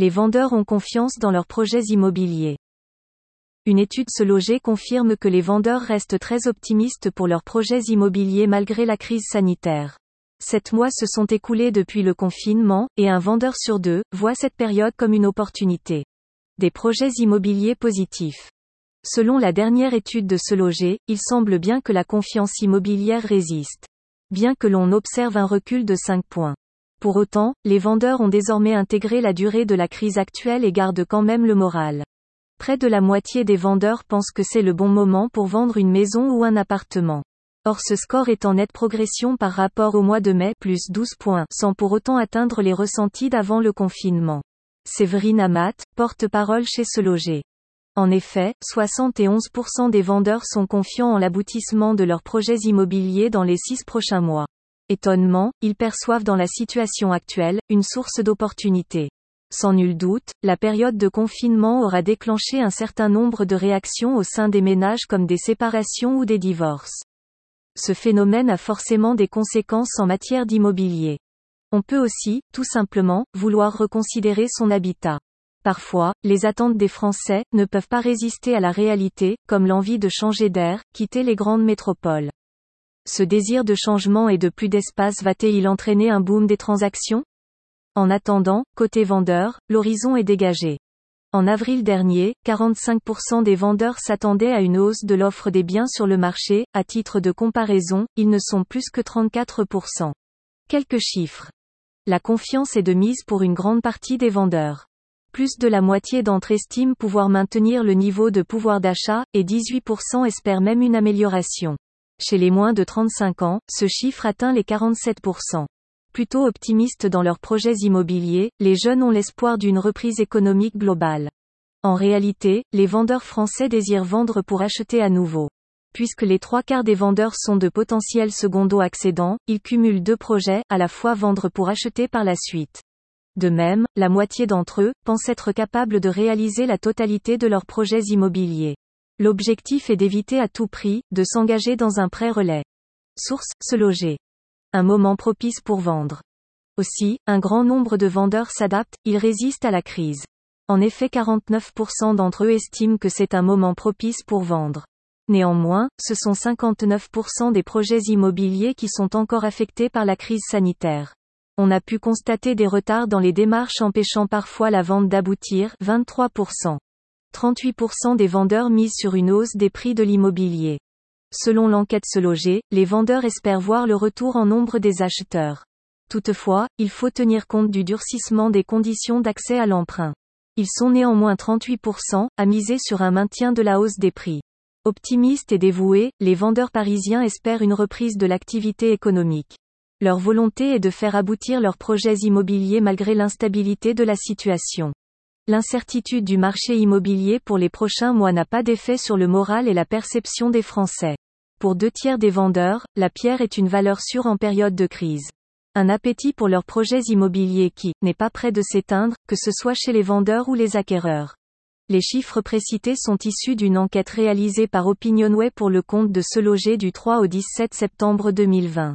les vendeurs ont confiance dans leurs projets immobiliers. Une étude Se Loger confirme que les vendeurs restent très optimistes pour leurs projets immobiliers malgré la crise sanitaire. Sept mois se sont écoulés depuis le confinement, et un vendeur sur deux voit cette période comme une opportunité. Des projets immobiliers positifs. Selon la dernière étude de Se Loger, il semble bien que la confiance immobilière résiste. Bien que l'on observe un recul de 5 points. Pour autant, les vendeurs ont désormais intégré la durée de la crise actuelle et gardent quand même le moral. Près de la moitié des vendeurs pensent que c'est le bon moment pour vendre une maison ou un appartement. Or ce score est en nette progression par rapport au mois de mai, plus 12 points, sans pour autant atteindre les ressentis d'avant le confinement. Séverine Amat, porte-parole chez Se Loger. En effet, 71% des vendeurs sont confiants en l'aboutissement de leurs projets immobiliers dans les six prochains mois. Étonnement, ils perçoivent dans la situation actuelle, une source d'opportunité. Sans nul doute, la période de confinement aura déclenché un certain nombre de réactions au sein des ménages comme des séparations ou des divorces. Ce phénomène a forcément des conséquences en matière d'immobilier. On peut aussi, tout simplement, vouloir reconsidérer son habitat. Parfois, les attentes des Français ne peuvent pas résister à la réalité, comme l'envie de changer d'air, quitter les grandes métropoles. Ce désir de changement et de plus d'espace va-t-il entraîner un boom des transactions? En attendant, côté vendeur, l'horizon est dégagé. En avril dernier, 45% des vendeurs s'attendaient à une hausse de l'offre des biens sur le marché, à titre de comparaison, ils ne sont plus que 34%. Quelques chiffres. La confiance est de mise pour une grande partie des vendeurs. Plus de la moitié d'entre estiment pouvoir maintenir le niveau de pouvoir d'achat, et 18% espèrent même une amélioration. Chez les moins de 35 ans, ce chiffre atteint les 47%. Plutôt optimistes dans leurs projets immobiliers, les jeunes ont l'espoir d'une reprise économique globale. En réalité, les vendeurs français désirent vendre pour acheter à nouveau. Puisque les trois quarts des vendeurs sont de potentiels secondo-accédants, ils cumulent deux projets, à la fois vendre pour acheter par la suite. De même, la moitié d'entre eux pensent être capables de réaliser la totalité de leurs projets immobiliers. L'objectif est d'éviter à tout prix, de s'engager dans un prêt relais. Source, se loger. Un moment propice pour vendre. Aussi, un grand nombre de vendeurs s'adaptent, ils résistent à la crise. En effet 49% d'entre eux estiment que c'est un moment propice pour vendre. Néanmoins, ce sont 59% des projets immobiliers qui sont encore affectés par la crise sanitaire. On a pu constater des retards dans les démarches empêchant parfois la vente d'aboutir, 23%. 38% des vendeurs misent sur une hausse des prix de l'immobilier. Selon l'enquête Se Loger, les vendeurs espèrent voir le retour en nombre des acheteurs. Toutefois, il faut tenir compte du durcissement des conditions d'accès à l'emprunt. Ils sont néanmoins 38% à miser sur un maintien de la hausse des prix. Optimistes et dévoués, les vendeurs parisiens espèrent une reprise de l'activité économique. Leur volonté est de faire aboutir leurs projets immobiliers malgré l'instabilité de la situation. L'incertitude du marché immobilier pour les prochains mois n'a pas d'effet sur le moral et la perception des Français. Pour deux tiers des vendeurs, la pierre est une valeur sûre en période de crise. Un appétit pour leurs projets immobiliers qui n'est pas prêt de s'éteindre, que ce soit chez les vendeurs ou les acquéreurs. Les chiffres précités sont issus d'une enquête réalisée par Opinionway pour le compte de Se Loger du 3 au 17 septembre 2020.